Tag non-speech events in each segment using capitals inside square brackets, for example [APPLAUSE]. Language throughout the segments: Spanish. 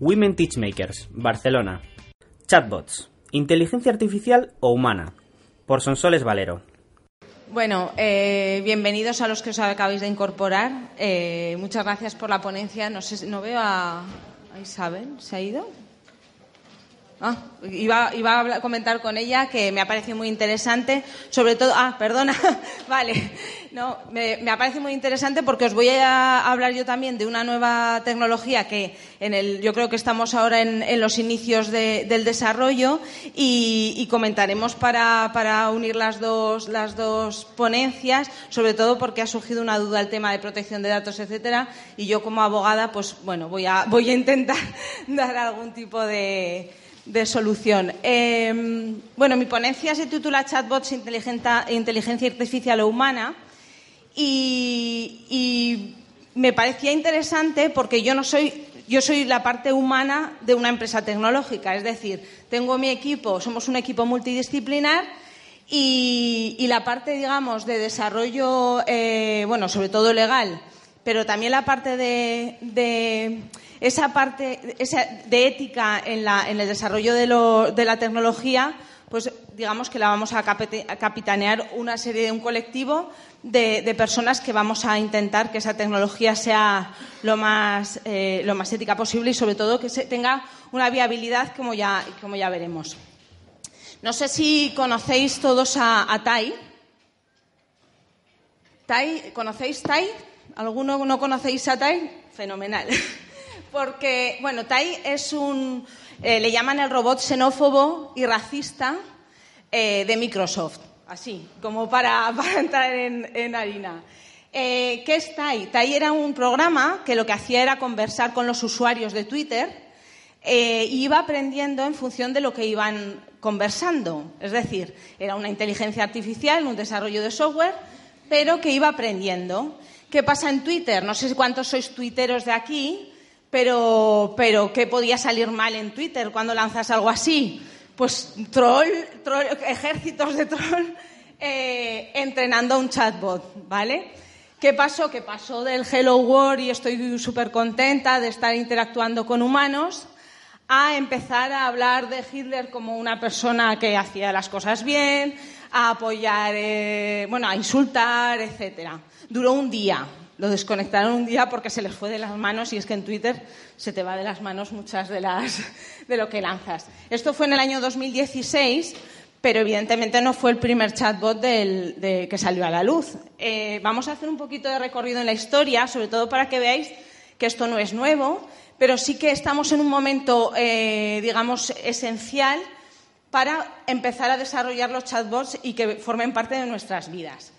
Women Teachmakers, Barcelona. Chatbots, inteligencia artificial o humana. Por Sonsoles Valero. Bueno, eh, bienvenidos a los que os acabáis de incorporar. Eh, muchas gracias por la ponencia. No sé, no veo a, a Isabel. ¿Se ha ido? Ah, iba, iba, a comentar con ella que me ha parecido muy interesante, sobre todo, ah, perdona, [LAUGHS] vale, no, me, me, ha parecido muy interesante porque os voy a hablar yo también de una nueva tecnología que en el, yo creo que estamos ahora en, en los inicios de, del desarrollo y, y comentaremos para, para, unir las dos, las dos ponencias, sobre todo porque ha surgido una duda el tema de protección de datos, etcétera, y yo como abogada, pues bueno, voy a, voy a intentar [LAUGHS] dar algún tipo de de solución. Eh, bueno, mi ponencia se titula Chatbots, inteligencia artificial o humana y, me parecía interesante porque yo no soy, yo soy la parte humana de una empresa tecnológica, es decir, tengo mi equipo, somos un equipo multidisciplinar y, la parte, digamos, de desarrollo, eh, bueno, sobre todo legal, pero también la parte de esa parte de ética en, la, en el desarrollo de, la tecnología, pues digamos que la vamos a capitanear una serie de un colectivo de, de, personas que vamos a intentar que esa tecnología sea lo más, eh, lo más ética posible y sobre todo que se tenga una viabilidad como ya, como ya veremos. No sé si conocéis todos a, a Tai. Tai, ¿conocéis Tai? ¿Alguno no conocéis a Tai? Fenomenal. [LAUGHS] Porque, bueno, Tai es un. Eh, le llaman el robot xenófobo y racista eh, de Microsoft. Así, como para, [LAUGHS] para entrar en, en harina. Eh, ¿Qué es Tai? Tai era un programa que lo que hacía era conversar con los usuarios de Twitter y iba aprendiendo en función de lo que iban conversando. Es decir, era una inteligencia artificial, un desarrollo de software, pero que iba aprendiendo. ¿Qué pasa en Twitter? No sé cuántos sois tuiteros de aquí, pero, pero ¿qué podía salir mal en Twitter cuando lanzas algo así? Pues troll, troll ejércitos de troll [LAUGHS] eh, entrenando a un chatbot, ¿vale? ¿Qué pasó? Que pasó del Hello World y estoy súper contenta de estar interactuando con humanos a empezar a hablar de Hitler como una persona que hacía las cosas bien, a apoyar, eh, bueno, a insultar, etcétera duró un día. Lo desconectaron un día porque se les fue de las manos y es que en Twitter se te va de las manos muchas de las de lo que lanzas. Esto fue en el año 2016, pero evidentemente no fue el primer chatbot que salió a la luz. Eh, vamos a hacer un poquito de recorrido en la historia, sobre todo para que veáis que esto no es nuevo, pero sí que estamos en un momento, eh, digamos, esencial para empezar a desarrollar los chatbots y que formen parte de nuestras vidas.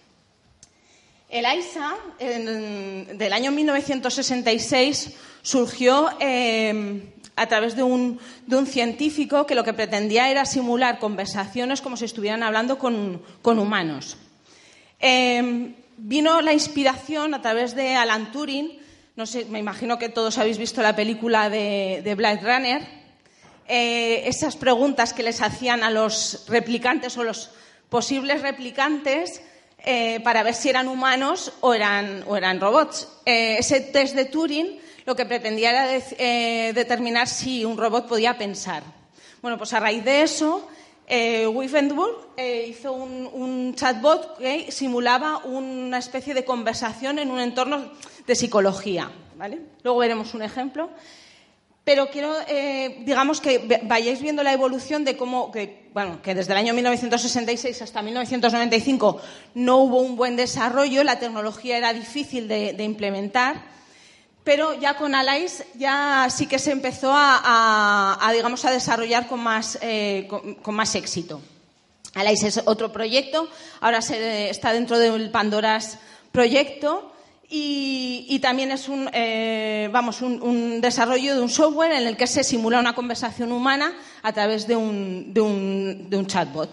El AISA, del año 1966, surgió eh, a través de un, científico que lo que pretendía era simular conversaciones como si estuvieran hablando con, humanos. Eh, vino la inspiración a través de Alan Turing. No sé, me imagino que todos habéis visto la película de, de Blade Runner. Eh, esas preguntas que les hacían a los replicantes o los posibles replicantes eh, para ver si eran humanos o eran, robots. Eh, ese test de Turing lo que pretendía era eh, determinar si un robot podía pensar. Bueno, pues a raíz de eso, eh, hizo un, un, chatbot que simulaba una especie de conversación en un entorno de psicología. ¿vale? Luego veremos un ejemplo pero quiero, eh, digamos, que vayáis viendo la evolución de cómo, que, bueno, que desde el año 1966 hasta 1995 no hubo un buen desarrollo, la tecnología era difícil de, implementar, pero ya con Alais ya sí que se empezó a digamos, a desarrollar con más, eh, con, con más éxito. Alais es otro proyecto, ahora se, está dentro del Pandoras proyecto Y, también es un, eh, vamos, un, desarrollo de un software en el que se simula una conversación humana a través de un, de un chatbot.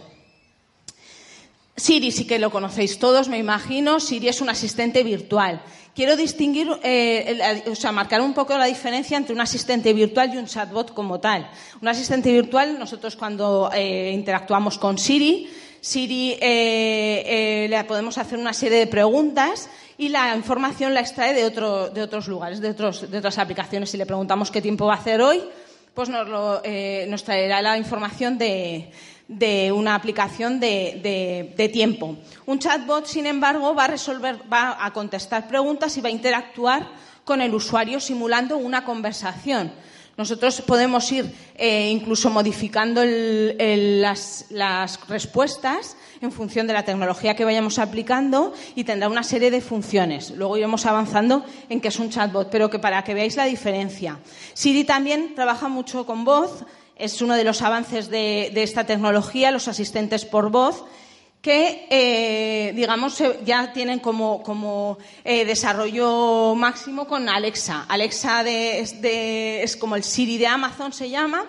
Siri sí que lo conocéis todos, me imagino. Siri es un asistente virtual. Quiero distinguir, eh, o sea, marcar un poco la diferencia entre un asistente virtual y un chatbot como tal. Un asistente virtual, nosotros cuando eh, interactuamos con Siri, Siri eh, le podemos hacer una serie de preguntas y la información la extrae de, de otros lugares, de, de otras aplicaciones. Si le preguntamos qué tiempo va a hacer hoy, pues nos, nos traerá la información de, de una aplicación de, tiempo. Un chatbot, sin embargo, va a resolver, va a contestar preguntas y va a interactuar con el usuario simulando una conversación. Nosotros podemos ir eh, incluso modificando las, respuestas en función de la tecnología que vayamos aplicando y tendrá una serie de funciones. Luego iremos avanzando en que es un chatbot, pero que para que veáis la diferencia. Siri también trabaja mucho con voz es uno de los avances de, esta tecnología, los asistentes por voz, que, eh, digamos, ya tienen como, eh, desarrollo máximo con Alexa. Alexa es, como el Siri de Amazon, se llama.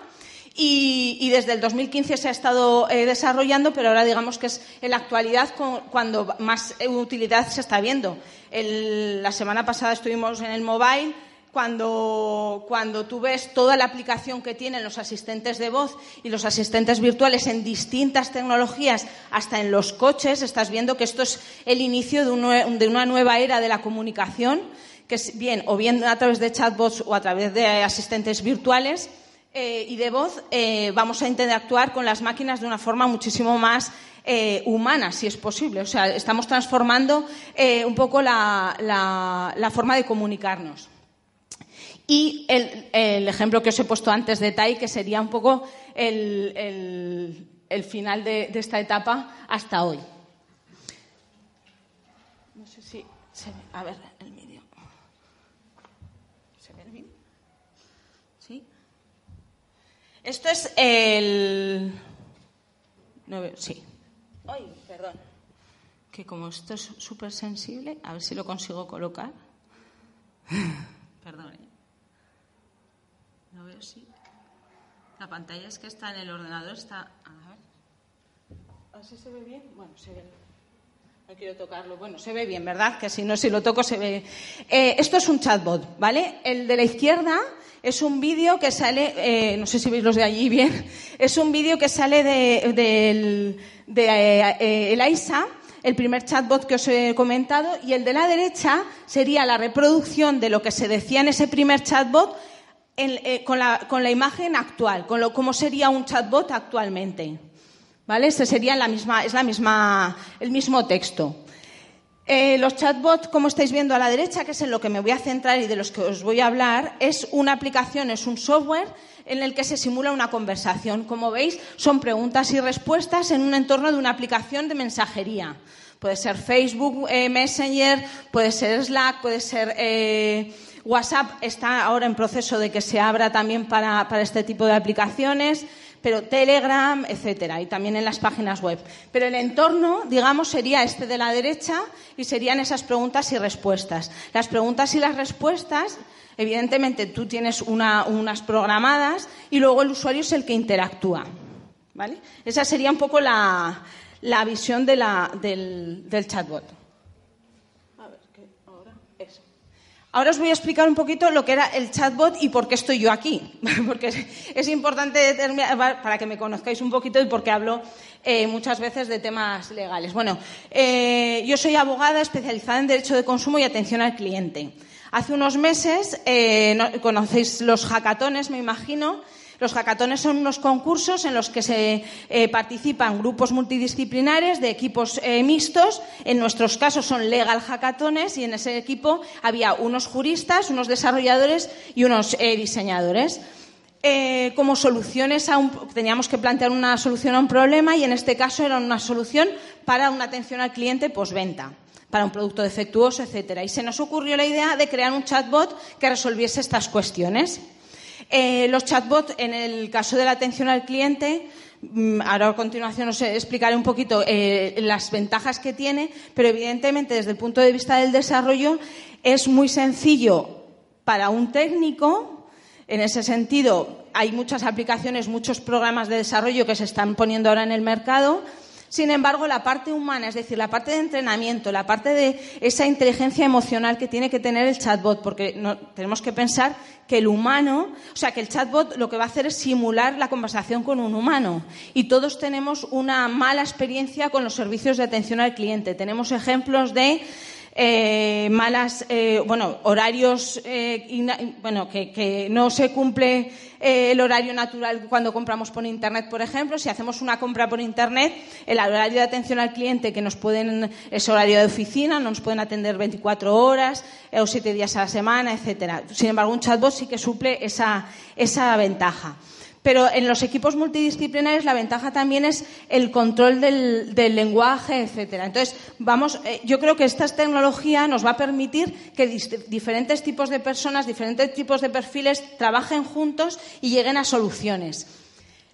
Y, desde el 2015 se ha estado eh, desarrollando, pero ahora digamos que es en la actualidad cuando más utilidad se está viendo. la semana pasada estuvimos en el mobile cuando, tú ves toda la aplicación que tienen los asistentes de voz y los asistentes virtuales en distintas tecnologías, hasta en los coches, estás viendo que esto es el inicio de, una nueva era de la comunicación, que es bien o bien a través de chatbots o a través de asistentes virtuales. Eh, y de voz eh, vamos a interactuar con las máquinas de una forma muchísimo más eh, humana, si es posible. O sea, estamos transformando un poco la forma de comunicarnos. Y el, ejemplo que os he puesto antes de Tai, que sería un poco el, final de, esta etapa hasta hoy. No sé si se ve. A ver, el vídeo. ¿Se ve bien? ¿Sí? Esto es el. No veo, sí. Ay, perdón. Que como esto es súper sensible, a ver si lo consigo colocar. [LAUGHS] perdón. ¿Eh? Ver si. La pantalla es que está en el ordenador, está. A ver. ¿Así se ve bien? Bueno, se ve. No quiero tocarlo. Bueno, se ve bien, ¿verdad? Que si no, si lo toco, se ve. Eh, esto es un chatbot, ¿vale? El de la izquierda es un vídeo que sale. Eh, no sé si veis los de allí bien. [LAUGHS] Es un vídeo que sale de, de, de eh, el AISA el primer chatbot que os he comentado, y el de la derecha sería la reproducción de lo que se decía en ese primer chatbot eh, con, la, imagen actual, con lo, cómo sería un chatbot actualmente. ¿Vale? Ese sería la misma, es la misma, el mismo texto. Eh, los chatbots, como estáis viendo a la derecha, que es en lo que me voy a centrar y de los que os voy a hablar, es una aplicación, es un software en el que se simula una conversación. Como veis, son preguntas y respuestas en un entorno de una aplicación de mensajería. Puede ser Facebook eh, Messenger, puede ser Slack, puede ser WhatsApp está ahora en proceso de que se abra también para, este tipo de aplicaciones, pero Telegram, etcétera, y también en las páginas web. Pero el entorno, digamos, sería este de la derecha y serían esas preguntas y respuestas. Las preguntas y las respuestas, evidentemente, tú tienes unas programadas y luego el usuario es el que interactúa. ¿Vale? Esa sería un poco la, visión del chatbot. Ahora os voy a explicar un poquito lo que era el chatbot y por qué estoy yo aquí, [LAUGHS] porque es importante para que me conozcáis un poquito y porque hablo eh, muchas veces de temas legales. Bueno, eh, yo soy abogada especializada en derecho de consumo y atención al cliente. Hace unos meses eh, conocéis los hackatones, me imagino, los hackatones son unos concursos en los que se eh, participan grupos multidisciplinares de equipos eh, mixtos. En nuestros casos son legal hackatones y en ese equipo había unos juristas, unos desarrolladores y unos eh, diseñadores. como soluciones a un, teníamos que plantear una solución a un problema y en este caso era una solución para una atención al cliente postventa para un producto defectuoso, etcétera. Y se nos ocurrió la idea de crear un chatbot que resolviese estas cuestiones. Eh, los chatbots, en el caso de la atención al cliente, Mm, ahora a continuación os explicaré un poquito eh, las ventajas que tiene, pero evidentemente desde el punto de vista del desarrollo es muy sencillo para un técnico. En ese sentido, hay muchas aplicaciones, muchos programas de desarrollo que se están poniendo ahora en el mercado sin embargo, la parte humana, es decir, la parte de entrenamiento, la parte de esa inteligencia emocional que tiene que tener el chatbot, porque tenemos que pensar que el humano, o sea, que el chatbot lo que va a hacer es simular la conversación con un humano. Y todos tenemos una mala experiencia con los servicios de atención al cliente. Tenemos ejemplos de eh, malas, eh, bueno, horarios, eh, bueno, que, no se cumple el horario natural cuando compramos por Internet, por ejemplo. Si hacemos una compra por Internet, el horario de atención al cliente que nos pueden, es horario de oficina, no nos pueden atender 24 horas o 7 días a la semana, etcétera. Sin embargo, un chatbot sí que suple esa, esa ventaja. Pero en los equipos multidisciplinares la ventaja también es el control del, lenguaje, etcétera. Entonces, vamos, eh, yo creo que esta tecnología nos va a permitir que diferentes tipos de personas, diferentes tipos de perfiles trabajen juntos y lleguen a soluciones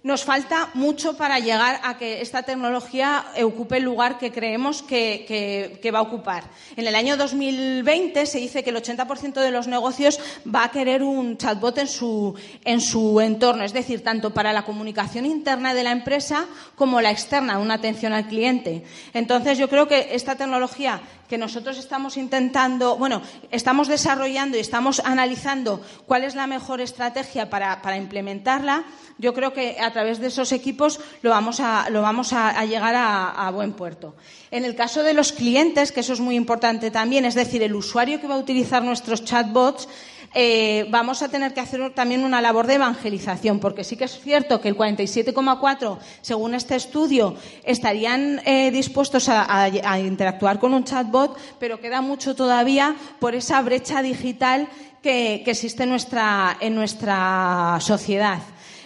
nos falta mucho para llegar a que esta tecnología ocupe el lugar que creemos que, va a ocupar. En el año 2020 se dice que el 80% de los negocios va a querer un chatbot en su, en su entorno, es decir, tanto para la comunicación interna de la empresa como la externa, una atención al cliente. Entonces, yo creo que esta tecnología que nosotros estamos intentando, bueno, estamos desarrollando y estamos analizando cuál es la mejor estrategia para, implementarla, yo creo que a través de esos equipos lo vamos a, lo vamos a, llegar a, buen puerto. En el caso de los clientes, que eso es muy importante también, es decir, el usuario que va a utilizar nuestros chatbots, eh, vamos a tener que hacer también una labor de evangelización, porque sí que es cierto que el 47,4, según este estudio, estarían eh, dispuestos a, interactuar con un chatbot, pero queda mucho todavía por esa brecha digital que, existe en nuestra, en nuestra sociedad.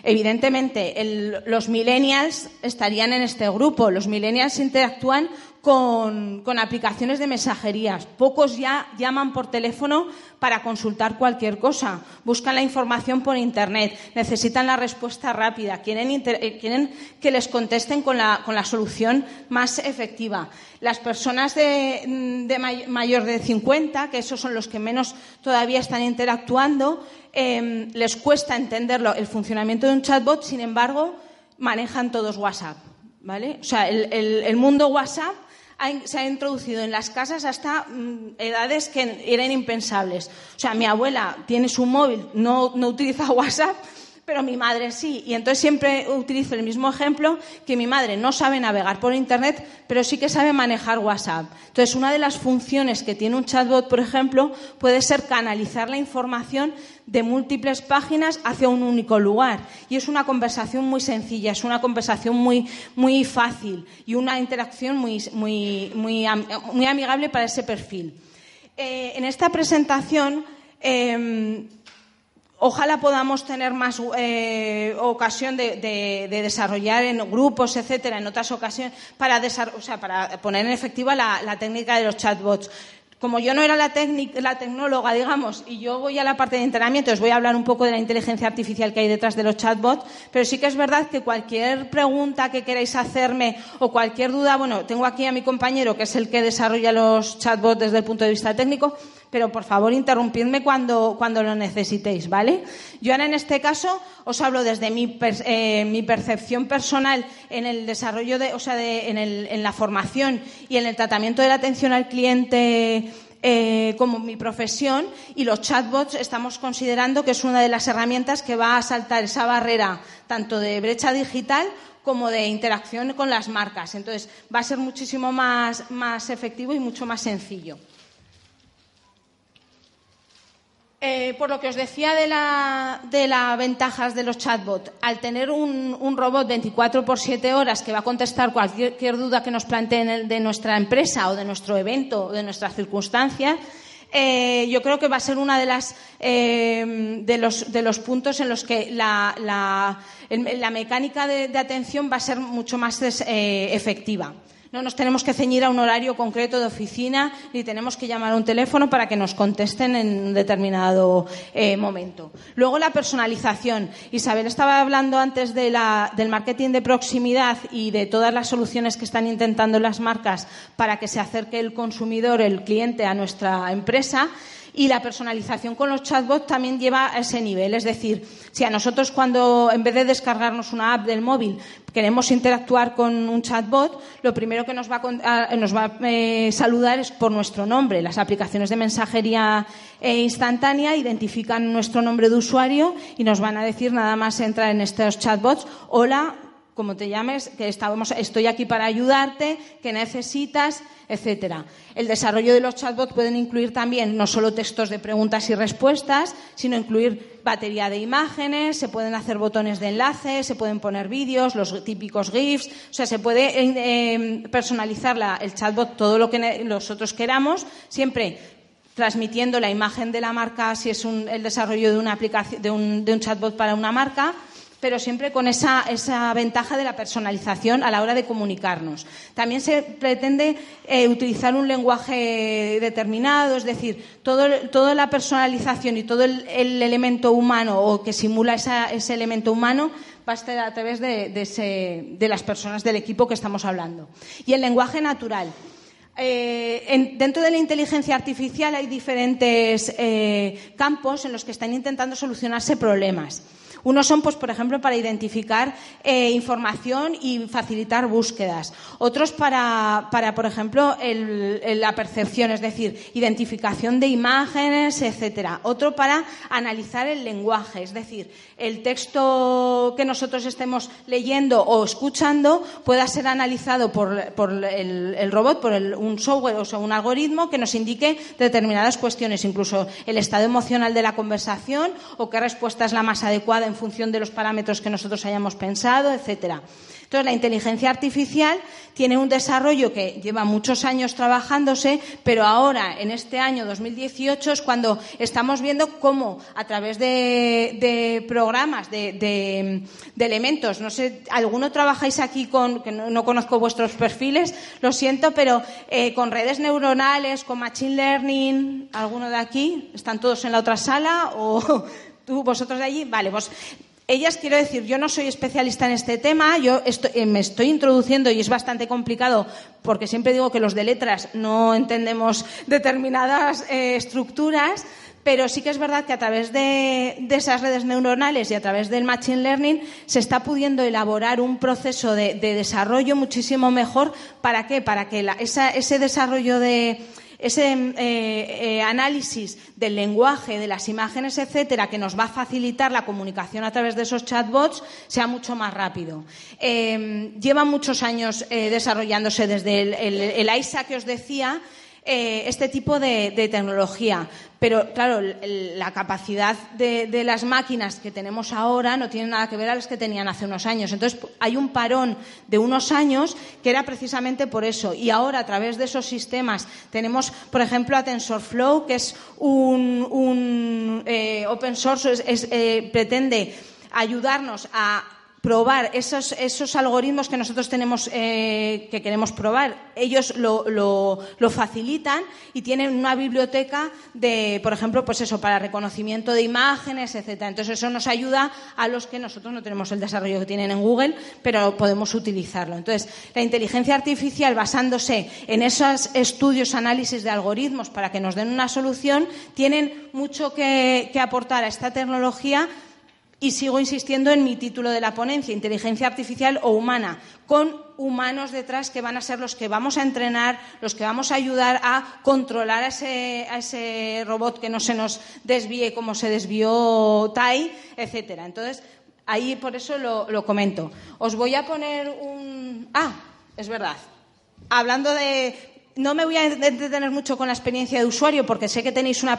Evidentemente, los millennials estarían en este grupo. Los millennials interactúan con, aplicaciones de mensajerías. Pocos ya llaman por teléfono para consultar cualquier cosa. Buscan la información por Internet. Necesitan la respuesta rápida. Quieren, eh, que les contesten con la, solución más efectiva. Las personas de, mayor de 50, que esos son los que menos todavía están interactuando, em, les cuesta entenderlo, el funcionamiento de un chatbot, sin embargo, manejan todos WhatsApp. ¿Vale? O sea, el mundo WhatsApp se ha introducido en las casas hasta mm, edades que eran impensables. O sea, mi abuela tiene su móvil, no, no utiliza [LAUGHS] WhatsApp, pero mi madre sí. Y entonces siempre utilizo el mismo ejemplo, que mi madre no sabe navegar por Internet, pero sí que sabe manejar WhatsApp. Entonces, una de las funciones que tiene un chatbot, por ejemplo, puede ser canalizar la información de múltiples páginas hacia un único lugar. Y es una conversación muy sencilla, es una conversación muy, muy fácil y una interacción muy, muy, muy, amigable para ese perfil. Eh, en esta presentación em, Ojalá podamos tener más eh, ocasión de, desarrollar en grupos, etcétera, en otras ocasiones, para, para poner en efectiva la, técnica de los chatbots. Como yo no era la, la tecnóloga, digamos, y yo voy a la parte de entrenamiento, os voy a hablar un poco de la inteligencia artificial que hay detrás de los chatbots, pero sí que es verdad que cualquier pregunta que queráis hacerme o cualquier duda, bueno, tengo aquí a mi compañero que es el que desarrolla los chatbots desde el punto de vista técnico, pero por favor interrumpidme cuando, cuando lo necesitéis, ¿vale? Yo ahora en este caso os hablo desde mi, eh, percepción personal en el desarrollo de, o sea, de, en la formación y en el tratamiento de la atención al cliente eh, como mi profesión y los chatbots estamos considerando que es una de las herramientas que va a saltar esa barrera tanto de brecha digital como de interacción con las marcas. Entonces, va a ser muchísimo más, más efectivo y mucho más sencillo. Eh, por lo que os decía de las de ventajas de los chatbots, al tener un, robot 24 por 7 horas que va a contestar cualquier duda que nos planteen de nuestra empresa o de nuestro evento o de nuestras circunstancias, eh, yo creo que va a ser uno de, las, eh, de, los, de los puntos en los que la, la, mecánica de, atención va a ser mucho más efectiva. No nos tenemos que ceñir a un horario concreto de oficina ni tenemos que llamar a un teléfono para que nos contesten en un determinado eh, momento. Luego la personalización. Isabel estaba hablando antes del marketing de proximidad y de todas las soluciones que están intentando las marcas para que se acerque el consumidor, el cliente a nuestra empresa. Y la personalización con los chatbots también lleva a ese nivel. Es decir, si a nosotros cuando, en vez de descargarnos una app del móvil, queremos interactuar con un chatbot, lo primero que nos va a, nos va a eh, saludar es por nuestro nombre. Las aplicaciones de mensajería eh, instantánea identifican nuestro nombre de usuario y nos van a decir nada más entrar en estos chatbots, hola, como te llames, que estoy aquí para ayudarte, que necesitas, etcétera. El desarrollo de los chatbots pueden incluir también no solo textos de preguntas y respuestas, sino incluir batería de imágenes, se pueden hacer botones de enlace, se pueden poner vídeos, los típicos GIFs, o sea, se puede eh, em, personalizar el chatbot todo lo que nosotros queramos, siempre transmitiendo la imagen de la marca si es el desarrollo de una aplicación de un chatbot para una marca pero siempre con esa, ventaja de la personalización a la hora de comunicarnos. También se pretende eh, utilizar un lenguaje determinado, es decir, toda la personalización y todo el, elemento humano o que simula ese elemento humano va a estar a través de, las personas del equipo que estamos hablando. Y el lenguaje natural. Eh, dentro de la inteligencia artificial hay diferentes eh, campos en los que están intentando solucionarse problemas. Unos son, pues, por ejemplo, para identificar eh, información y facilitar búsquedas. Otros para, por ejemplo, la percepción, es decir, identificación de imágenes, etcétera. Otro para analizar el lenguaje, es decir, el texto que nosotros estemos leyendo o escuchando pueda ser analizado por, el, robot, por un software o sea, un algoritmo que nos indique determinadas cuestiones, incluso el estado emocional de la conversación o qué respuesta es la más adecuada en función de los parámetros que nosotros hayamos pensado, etcétera. Entonces, la inteligencia artificial tiene un desarrollo que lleva muchos años trabajándose, pero ahora, en este año 2018, es cuando estamos viendo cómo, a través de, programas, de, elementos, no sé, ¿alguno trabajáis aquí con, que no, conozco vuestros perfiles, lo siento, pero eh, con redes neuronales, con machine learning, ¿alguno de aquí? ¿Están todos en la otra sala o [LAUGHS] tú, vosotros de allí? Vale, pues ellas, quiero decir, yo no soy especialista en este tema, yo eh, me estoy introduciendo y es bastante complicado porque siempre digo que los de letras no entendemos determinadas eh, estructuras, pero sí que es verdad que a través de, esas redes neuronales y a través del Machine Learning se está pudiendo elaborar un proceso de, desarrollo muchísimo mejor. ¿Para qué? Para que ese desarrollo de ese eh, eh, análisis del lenguaje, de las imágenes, etcétera, que nos va a facilitar la comunicación a través de esos chatbots, sea mucho más rápido. Eh, lleva muchos años desarrollándose desde el, el ISA que os decía, eh, este tipo de, tecnología. Pero, claro, la capacidad de, las máquinas que tenemos ahora no tiene nada que ver a las que tenían hace unos años. Entonces, hay un parón de unos años que era precisamente por eso. Y ahora, a través de esos sistemas, tenemos, por ejemplo, a TensorFlow, que es un, eh, open source, eh, pretende ayudarnos a probar esos, esos algoritmos que nosotros tenemos eh, que queremos probar. Ellos lo, lo, facilitan y tienen una biblioteca de, por ejemplo, pues eso, para reconocimiento de imágenes, etcétera. Entonces eso nos ayuda a los que nosotros no tenemos el desarrollo que tienen en Google, pero podemos utilizarlo. Entonces, la inteligencia artificial basándose en esos estudios, análisis de algoritmos para que nos den una solución, tienen mucho que, que aportar a esta tecnología y sigo insistiendo en mi título de la ponencia, inteligencia artificial o humana, con humanos detrás que van a ser los que vamos a entrenar, los que vamos a ayudar a controlar a ese, robot que no se nos desvíe como se desvió Tai, etcétera. Entonces, ahí por eso lo, lo comento. Os voy a poner un. Ah, es verdad. Hablando de no me voy a entretener mucho con la experiencia de usuario porque sé que tenéis una,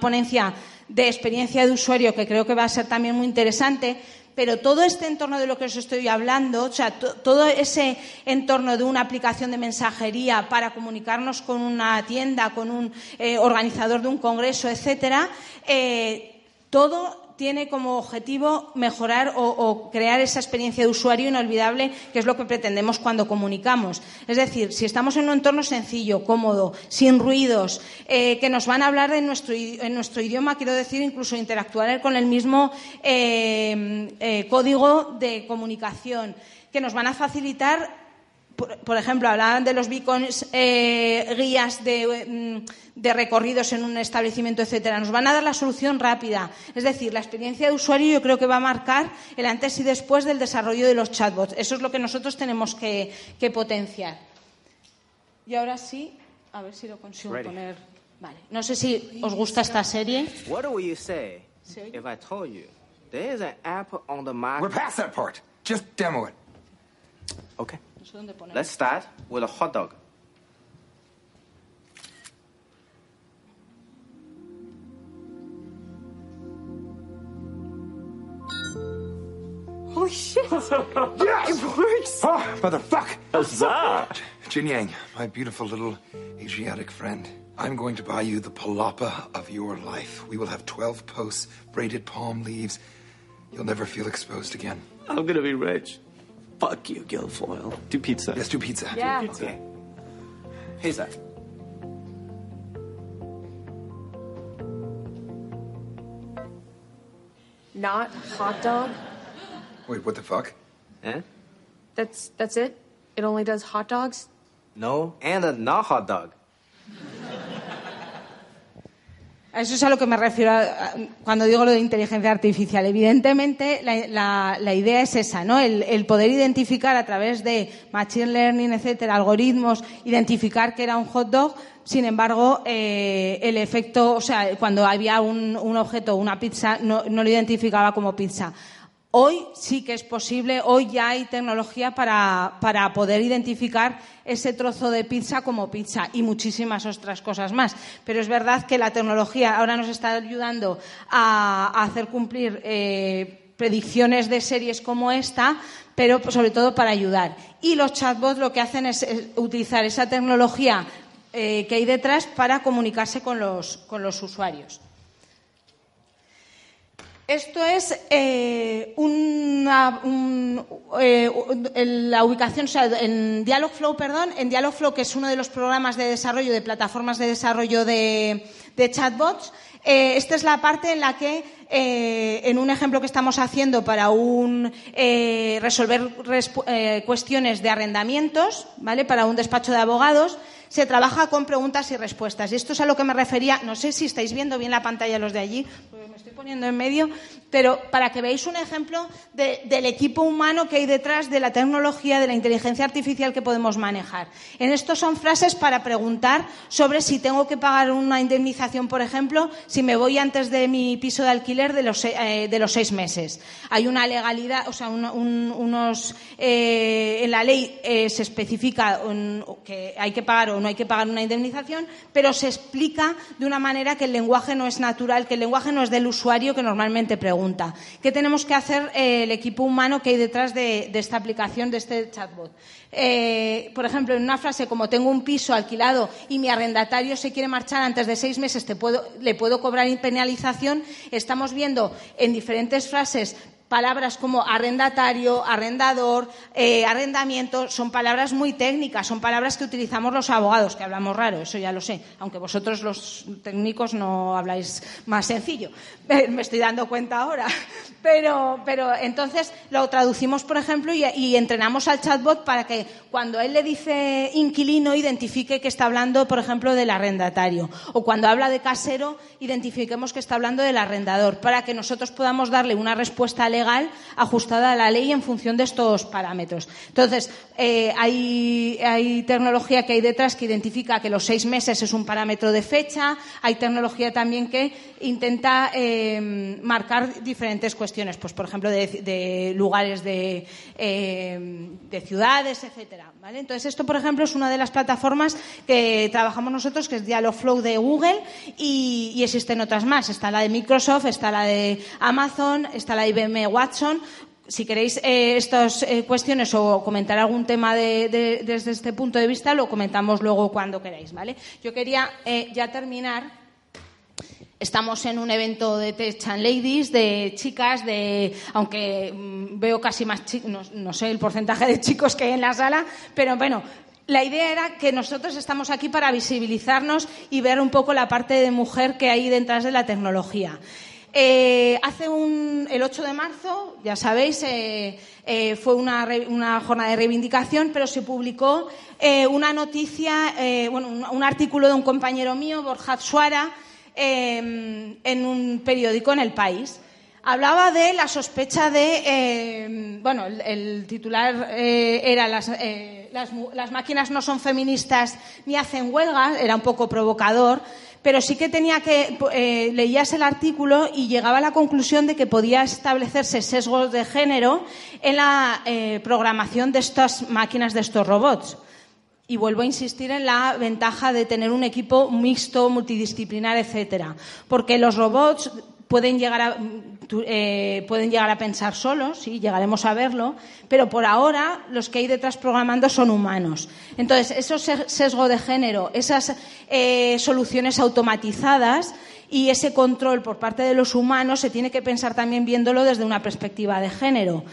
ponencia de experiencia de usuario que creo que va a ser también muy interesante, pero todo este entorno de lo que os estoy hablando, o sea, todo ese entorno de una aplicación de mensajería para comunicarnos con una tienda, con un eh, organizador de un congreso, etcétera, eh, todo tiene como objetivo mejorar o, crear esa experiencia de usuario inolvidable, que es lo que pretendemos cuando comunicamos. Es decir, si estamos en un entorno sencillo, cómodo, sin ruidos, eh, que nos van a hablar en nuestro, idioma, quiero decir, incluso interactuar con el mismo eh, eh, código de comunicación, que nos van a facilitar por, ejemplo, hablaban de los beacons, eh, guías mm, de, recorridos en un establecimiento, etcétera. Nos van a dar la solución rápida. Es decir, la experiencia de usuario yo creo que va a marcar el antes y después del desarrollo de los chatbots. Eso es lo que nosotros tenemos que, potenciar. Y ahora sí, a ver si lo consigo poner. Vale. No sé si os gusta esta serie. What would you say if I told you there is an app on the market? We're past that part. Just demo it. Okay. Let's start with a hot dog. Holy shit! [LAUGHS] yes! It works! Oh, motherfuck! Huzzah! Jin Yang, my beautiful little Asiatic friend. I'm going to buy you the palapa of your life. We will have 12 posts, braided palm leaves. You'll never feel exposed again. I'm gonna be rich. Fuck you, Guilfoyle. Do pizza. Let's do pizza. Yeah. Do pizza. Okay. Pizza. Not hot dog. Wait, what the fuck? Eh? That's that's it. It only does hot dogs. No, and a not hot dog. Eso es a lo que me refiero cuando digo lo de inteligencia artificial. Evidentemente, la, idea es esa, ¿no? El, poder identificar a través de machine learning, etcétera, algoritmos, identificar que era un hot dog. Sin embargo, eh, el efecto, o sea, cuando había un, objeto, una pizza, no lo identificaba como pizza. Hoy sí que es posible, hoy ya hay tecnología para, poder identificar ese trozo de pizza como pizza y muchísimas otras cosas más. Pero es verdad que la tecnología ahora nos está ayudando a, hacer cumplir eh, predicciones de series como esta, pero sobre todo para ayudar. Y los chatbots lo que hacen es, utilizar esa tecnología eh, que hay detrás para comunicarse con los usuarios. Esto es eh, eh, la ubicación, o sea, en Dialogflow, perdón, en Dialogflow, que es uno de los programas de desarrollo, de plataformas de desarrollo de, chatbots. Eh, esta es la parte en la que, en un ejemplo que estamos haciendo para un, resolver cuestiones de arrendamientos, ¿vale? Para un despacho de abogados, se trabaja con preguntas y respuestas. Y esto es a lo que me refería. No sé si estáis viendo bien la pantalla los de allí, me estoy poniendo en medio, pero para que veáis un ejemplo del equipo humano que hay detrás de la tecnología, de la inteligencia artificial que podemos manejar. En esto son frases para preguntar sobre si tengo que pagar una indemnización, por ejemplo, si me voy antes de mi piso de alquiler de los, eh, de los seis meses. Hay una legalidad, o sea, unos. Eh, en la ley eh, se especifica que hay que pagar no hay que pagar una indemnización, pero se explica de una manera que el lenguaje no es natural, que el lenguaje no es del usuario que normalmente pregunta. ¿Qué tenemos que hacer eh, el equipo humano que hay detrás de, esta aplicación, de este chatbot? Eh, por ejemplo, en una frase como tengo un piso alquilado y mi arrendatario se quiere marchar antes de seis meses, le puedo cobrar penalización, estamos viendo en diferentes frases palabras como arrendatario, arrendador, eh, arrendamiento, son palabras muy técnicas, son palabras que utilizamos los abogados, que hablamos raro, eso ya lo sé, aunque vosotros los técnicos no habláis más sencillo. [LAUGHS] Me estoy dando cuenta ahora. [LAUGHS] Pero, pero entonces lo traducimos, por ejemplo, y, y entrenamos al chatbot para que cuando él le dice inquilino, identifique que está hablando, por ejemplo, del arrendatario. O cuando habla de casero, identifiquemos que está hablando del arrendador, para que nosotros podamos darle una respuesta legal legal ajustada a la ley en función de estos parámetros. Entonces, eh, hay, tecnología que hay detrás que identifica que los seis meses es un parámetro de fecha. Hay tecnología también que intenta eh, marcar diferentes cuestiones, pues por ejemplo de, lugares de, eh, de, ciudades, etcétera. ¿vale? Entonces, esto, por ejemplo, es una de las plataformas que trabajamos nosotros, que es Dialogflow de Google, y, y existen otras más. Está la de Microsoft, está la de Amazon, está la de IBM Watson. Si queréis eh, estas eh, cuestiones o comentar algún tema desde este punto de vista, lo comentamos luego cuando queráis, ¿vale? Yo quería eh, ya terminar Estamos en un evento de Tech and Ladies, de chicas, de aunque mm, veo casi más chicos, no, no sé el porcentaje de chicos que hay en la sala, pero bueno, la idea era que nosotros estamos aquí para visibilizarnos y ver un poco la parte de mujer que hay detrás de la tecnología. Eh, hace un, el 8 de marzo, ya sabéis, eh, eh, fue una, una, jornada de reivindicación, pero se publicó una noticia, bueno, un, artículo de un compañero mío, Borja Suara, en un periódico en El País. Hablaba de la sospecha de, bueno, el, titular era las, las, las máquinas no son feministas ni hacen huelga, era un poco provocador pero sí que tenía que eh, leías el artículo y llegaba a la conclusión de que podía establecerse sesgos de género en la eh, programación de estas máquinas, de estos robots. Y vuelvo a insistir en la ventaja de tener un equipo mixto, multidisciplinar, etcétera, porque los robots pueden llegar a, eh, pueden llegar a pensar solos, sí, llegaremos a verlo, pero por ahora los que hay detrás programando son humanos. Entonces, esos sesgo de género, esas eh, soluciones automatizadas y ese control por parte de los humanos se tiene que pensar también viéndolo desde una perspectiva de género.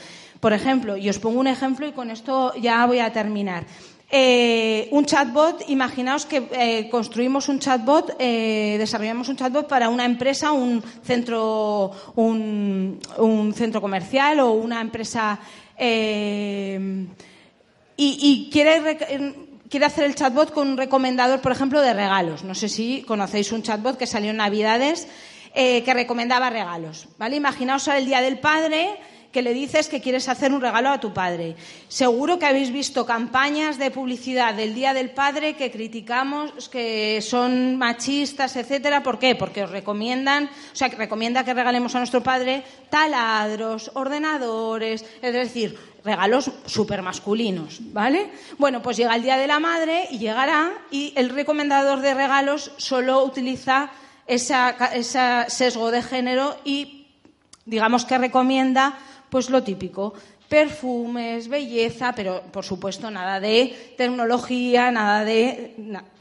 Por ejemplo, y os pongo un ejemplo y con esto ya voy a terminar. Eh, un chatbot, imaginaos que eh, construimos un chatbot, eh, desarrollamos un chatbot para una empresa, un centro, un, un centro comercial o una empresa eh, y, y, quiere, quiere hacer el chatbot con un recomendador, por ejemplo, de regalos. No sé si conocéis un chatbot que salió en Navidades eh, que recomendaba regalos. ¿vale? Imaginaos el Día del Padre que le dices que quieres hacer un regalo a tu padre. Seguro que habéis visto campañas de publicidad del Día del Padre que criticamos, que son machistas, etcétera. ¿Por qué? Porque os recomiendan, o sea, que recomienda que regalemos a nuestro padre taladros, ordenadores, es decir, regalos súper masculinos, ¿vale? Bueno, pues llega el Día de la Madre y llegará y el recomendador de regalos solo utiliza ese sesgo de género y digamos que recomienda pues lo típico, perfumes, belleza, pero por supuesto nada de tecnología, nada de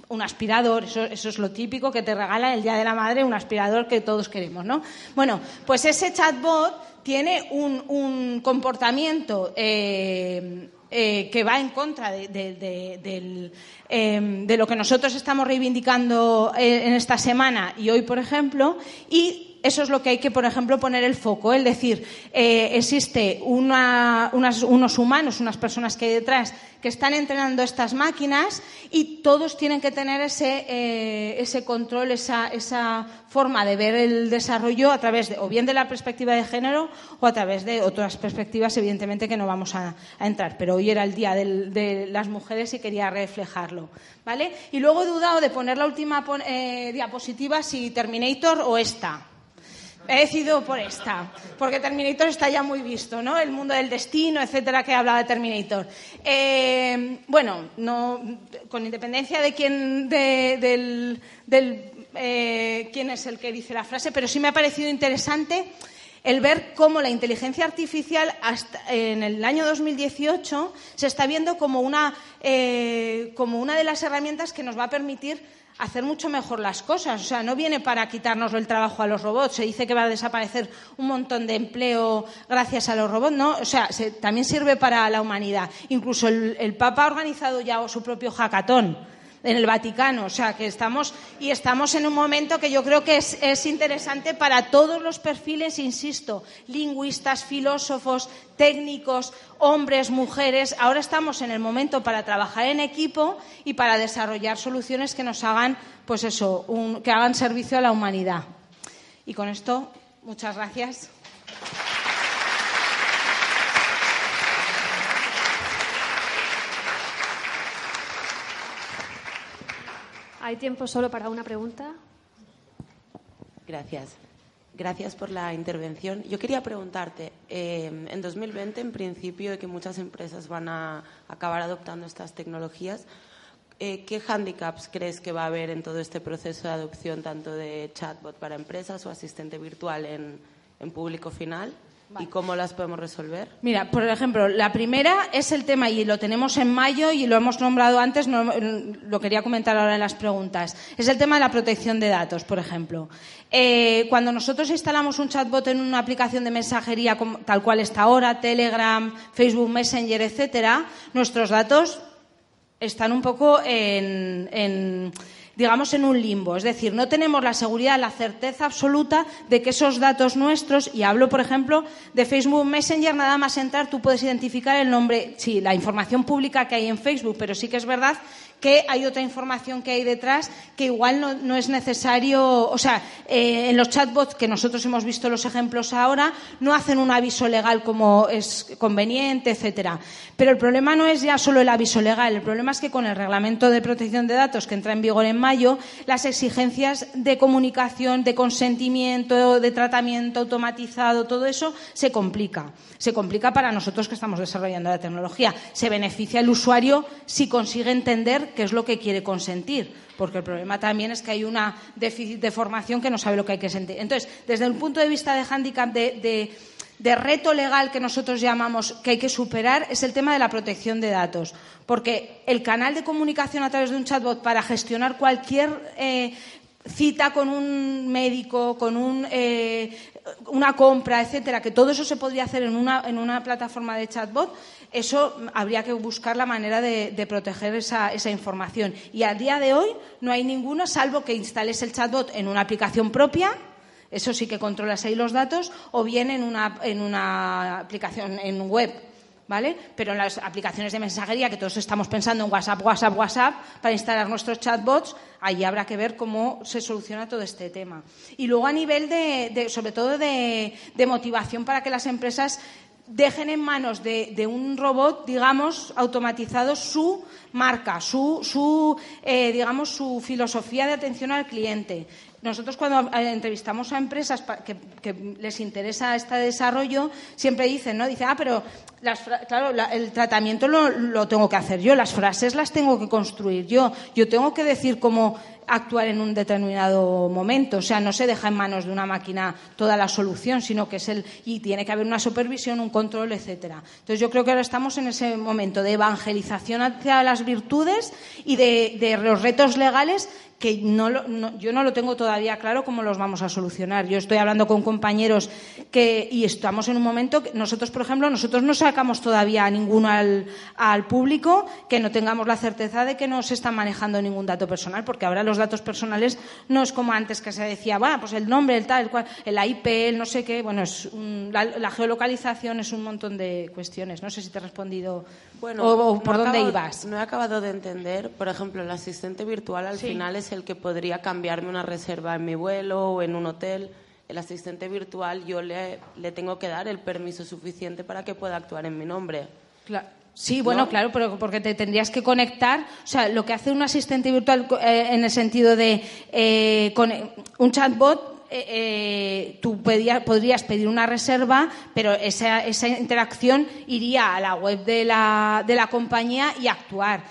un aspirador, eso, eso, es lo típico que te regala el Día de la Madre, un aspirador que todos queremos, ¿no? Bueno, pues ese chatbot tiene un, comportamiento eh, eh, que va en contra de, de, eh, lo que nosotros estamos reivindicando en esta semana y hoy, por ejemplo, y eso es lo que hay que, por ejemplo, poner el foco. Es decir, eh, existe una, unas, unos humanos, unas personas que hay detrás que están entrenando estas máquinas y todos tienen que tener ese, eh, control, esa, forma de ver el desarrollo a través de, o bien de la perspectiva de género o a través de otras perspectivas, evidentemente, que no vamos a, entrar. Pero hoy era el día de las mujeres y quería reflejarlo. ¿vale? Y luego he dudado de poner la última eh, diapositiva si Terminator o esta. He decidido por esta, porque Terminator está ya muy visto, ¿no? El mundo del destino, etcétera, que hablaba de Terminator. Eh, bueno, no, con independencia de quién, eh, quién es el que dice la frase, pero sí me ha parecido interesante el ver cómo la inteligencia artificial hasta en el año 2018 se está viendo como una, eh, como una de las herramientas que nos va a permitir hacer mucho mejor las cosas. O sea, no viene para quitarnos el trabajo a los robots. Se dice que va a desaparecer un montón de empleo gracias a los robots, ¿no? O sea, se, también sirve para la humanidad. Incluso el, el Papa ha organizado ya su propio hackathon en el Vaticano. O sea, que estamos y estamos en un momento que yo creo que es, es, interesante para todos los perfiles, insisto, lingüistas, filósofos, técnicos, hombres, mujeres. Ahora estamos en el momento para trabajar en equipo y para desarrollar soluciones que nos hagan, pues eso, un, que hagan servicio a la humanidad. Y con esto, muchas gracias. ¿Hay tiempo solo para una pregunta? Gracias. Gracias por la intervención. Yo quería preguntarte, eh, en 2020, en principio, que muchas empresas van a acabar adoptando estas tecnologías, eh, ¿qué handicaps crees que va a haber en todo este proceso de adopción, tanto de chatbot para empresas o asistente virtual en público final? ¿Y cómo las podemos resolver? Mira, por ejemplo, la primera es el tema, y lo tenemos en mayo y lo hemos nombrado antes, no, lo quería comentar ahora en las preguntas, es el tema de la protección de datos, por ejemplo. Eh, cuando nosotros instalamos un chatbot en una aplicación de mensajería tal cual está ahora, Telegram, Facebook Messenger, etcétera, nuestros datos están un poco en digamos, en un limbo. Es decir, no tenemos la seguridad, la certeza absoluta de que esos datos nuestros, y hablo, por ejemplo, de Facebook Messenger, nada más entrar, tú puedes identificar el nombre, sí, la información pública que hay en Facebook, pero sí que es verdad que hay otra información que hay detrás que igual no, es necesario, o sea, eh, en los chatbots que nosotros hemos visto los ejemplos ahora, no hacen un aviso legal como es conveniente, etcétera. Pero el problema no es ya solo el aviso legal, el problema es que con el reglamento de protección de datos que entra en vigor en mayo, las exigencias de comunicación, de consentimiento, de tratamiento automatizado, todo eso se complica. Se complica para nosotros que estamos desarrollando la tecnología. Se beneficia el usuario si consigue entender qué es lo que quiere consentir, porque el problema también es que hay una déficit de formación que no sabe lo que hay que sentir. Entonces, desde el punto de vista de hándicap, de, reto legal que nosotros llamamos que hay que superar, es el tema de la protección de datos, porque el canal de comunicación a través de un chatbot para gestionar cualquier eh, cita con un médico, con un, eh, una compra, etcétera, que todo eso se podría hacer en una, en una plataforma de chatbot, eso habría que buscar la manera de, proteger esa, información. Y a día de hoy no hay ninguna, salvo que instales el chatbot en una aplicación propia, eso sí que controlas ahí los datos, o bien en una, en una aplicación en web. ¿Vale? Pero en las aplicaciones de mensajería, que todos estamos pensando en WhatsApp, WhatsApp, WhatsApp, para instalar nuestros chatbots, ahí habrá que ver cómo se soluciona todo este tema. Y luego a nivel de, sobre todo de motivación para que las empresas dejen en manos de, un robot, digamos, automatizado su marca, su, su eh, digamos, su filosofía de atención al cliente. Nosotros cuando eh, entrevistamos a empresas que, les interesa este desarrollo, siempre dicen, ¿no? Dicen, ah, pero claro, el tratamiento lo, lo, tengo que hacer yo, las frases las tengo que construir yo, yo tengo que decir cómo actuar en un determinado momento. O sea, no se deja en manos de una máquina toda la solución, sino que es el. y tiene que haber una supervisión, un control, etcétera. Entonces yo creo que ahora estamos en ese momento de evangelización hacia las virtudes y de, los retos legales que no, yo no lo tengo todavía claro cómo los vamos a solucionar. Yo estoy hablando con compañeros que, y estamos en un momento que nosotros, por ejemplo, nosotros no sacamos todavía a ninguno al, al público que no tengamos la certeza de que no se está manejando ningún dato personal, porque ahora los datos personales no es como antes que se decía, bueno, pues el nombre, el tal, el cual, el IP, el no sé qué, bueno, es la, geolocalización es un montón de cuestiones. No sé si te he respondido bueno, o, por dónde ibas. No he acabado de entender, por ejemplo, el asistente virtual al final es el que podría cambiarme una reserva en mi vuelo o en un hotel. El asistente virtual yo le, le tengo que dar el permiso suficiente para que pueda actuar en mi nombre. Sí, bueno, claro, pero porque te tendrías que conectar. O sea, lo que hace un asistente virtual eh, en el sentido de eh, con un chatbot eh, tú podrías pedir una reserva, pero esa, esa, interacción iría a la web de la, de la compañía y actuar.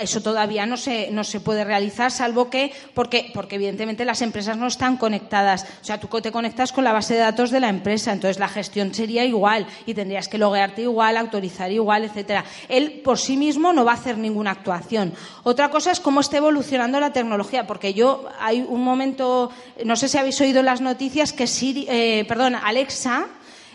Eso todavía no se, no se puede realizar, salvo que, porque, porque evidentemente las empresas no están conectadas. O sea, tú te conectas con la base de datos de la empresa, entonces la gestión sería igual y tendrías que loguearte igual, autorizar igual, etcétera. Él por sí mismo no va a hacer ninguna actuación. Otra cosa es cómo está evolucionando la tecnología, porque yo hay un momento, no sé si habéis oído las noticias que Siri, eh, perdón, Alexa,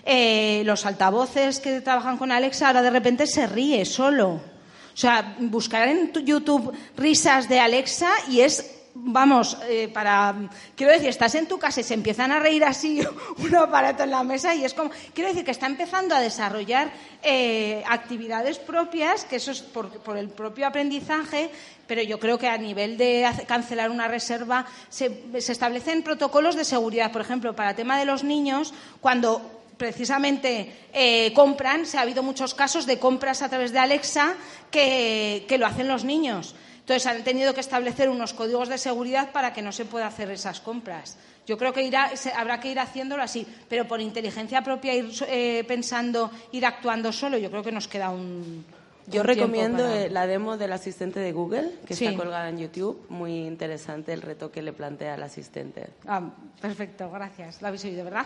eh, los altavoces que trabajan con Alexa ahora de repente se ríe solo. O sea, buscar en YouTube risas de Alexa y es vamos, eh, para. Quiero decir, estás en tu casa y se empiezan a reír así [LAUGHS] un aparato en la mesa y es como. Quiero decir que está empezando a desarrollar eh, actividades propias, que eso es por, el propio aprendizaje, pero yo creo que a nivel de cancelar una reserva se, se establecen protocolos de seguridad. Por ejemplo, para el tema de los niños, cuando precisamente eh, compran, se ha habido muchos casos de compras a través de Alexa que, lo hacen los niños. Entonces han tenido que establecer unos códigos de seguridad para que no se pueda hacer esas compras. Yo creo que habrá que ir haciéndolo así, pero por inteligencia propia ir eh, pensando, ir actuando solo, yo creo que nos queda un. Yo recomiendo eh, la demo del asistente de Google, que está colgada en YouTube. Muy interesante el reto que le plantea el asistente. Ah, perfecto, gracias. ¿Lo habéis oído, verdad?